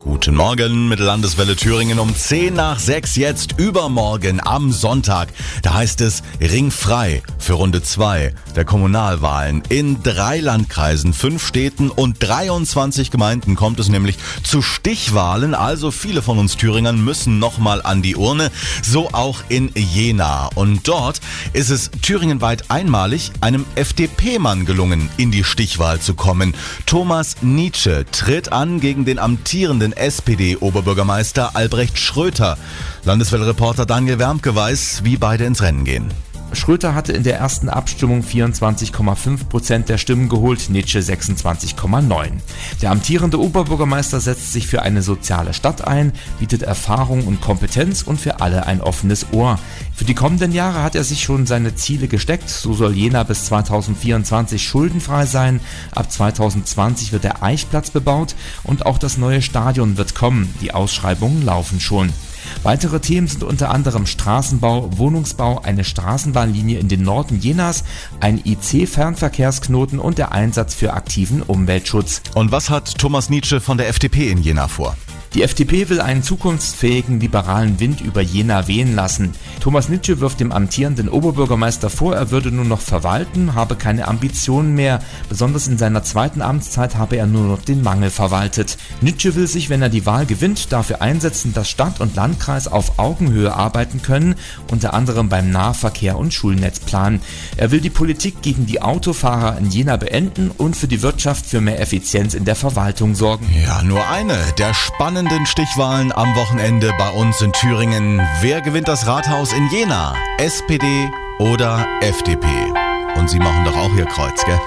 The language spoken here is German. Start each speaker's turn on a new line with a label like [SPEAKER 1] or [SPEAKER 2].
[SPEAKER 1] Guten Morgen mit Landeswelle Thüringen um 10 nach 6 jetzt übermorgen am Sonntag. Da heißt es ringfrei für Runde 2 der Kommunalwahlen. In drei Landkreisen, fünf Städten und 23 Gemeinden kommt es nämlich zu Stichwahlen. Also viele von uns Thüringern müssen nochmal an die Urne. So auch in Jena. Und dort ist es thüringenweit einmalig einem FDP-Mann gelungen, in die Stichwahl zu kommen. Thomas Nietzsche tritt an gegen den amtierenden den SPD-Oberbürgermeister Albrecht Schröter. Landeswelle-Reporter Daniel Wermke weiß, wie beide ins Rennen gehen.
[SPEAKER 2] Schröter hatte in der ersten Abstimmung 24,5 Prozent der Stimmen geholt, Nietzsche 26,9. Der amtierende Oberbürgermeister setzt sich für eine soziale Stadt ein, bietet Erfahrung und Kompetenz und für alle ein offenes Ohr. Für die kommenden Jahre hat er sich schon seine Ziele gesteckt. So soll Jena bis 2024 schuldenfrei sein. Ab 2020 wird der Eichplatz bebaut und auch das neue Stadion wird kommen. Die Ausschreibungen laufen schon. Weitere Themen sind unter anderem Straßenbau, Wohnungsbau, eine Straßenbahnlinie in den Norden Jenas, ein IC-Fernverkehrsknoten und der Einsatz für aktiven Umweltschutz.
[SPEAKER 1] Und was hat Thomas Nietzsche von der FDP in Jena vor?
[SPEAKER 2] Die FDP will einen zukunftsfähigen liberalen Wind über Jena wehen lassen. Thomas Nitsche wirft dem amtierenden Oberbürgermeister vor, er würde nur noch verwalten, habe keine Ambitionen mehr. Besonders in seiner zweiten Amtszeit habe er nur noch den Mangel verwaltet. Nitsche will sich, wenn er die Wahl gewinnt, dafür einsetzen, dass Stadt und Landkreis auf Augenhöhe arbeiten können, unter anderem beim Nahverkehr und Schulnetzplan. Er will die Politik gegen die Autofahrer in Jena beenden und für die Wirtschaft für mehr Effizienz in der Verwaltung sorgen.
[SPEAKER 1] Ja, nur eine der spannenden spannenden Stichwahlen am Wochenende bei uns in Thüringen. Wer gewinnt das Rathaus in Jena? SPD oder FDP? Und Sie machen doch auch Ihr Kreuz, gell?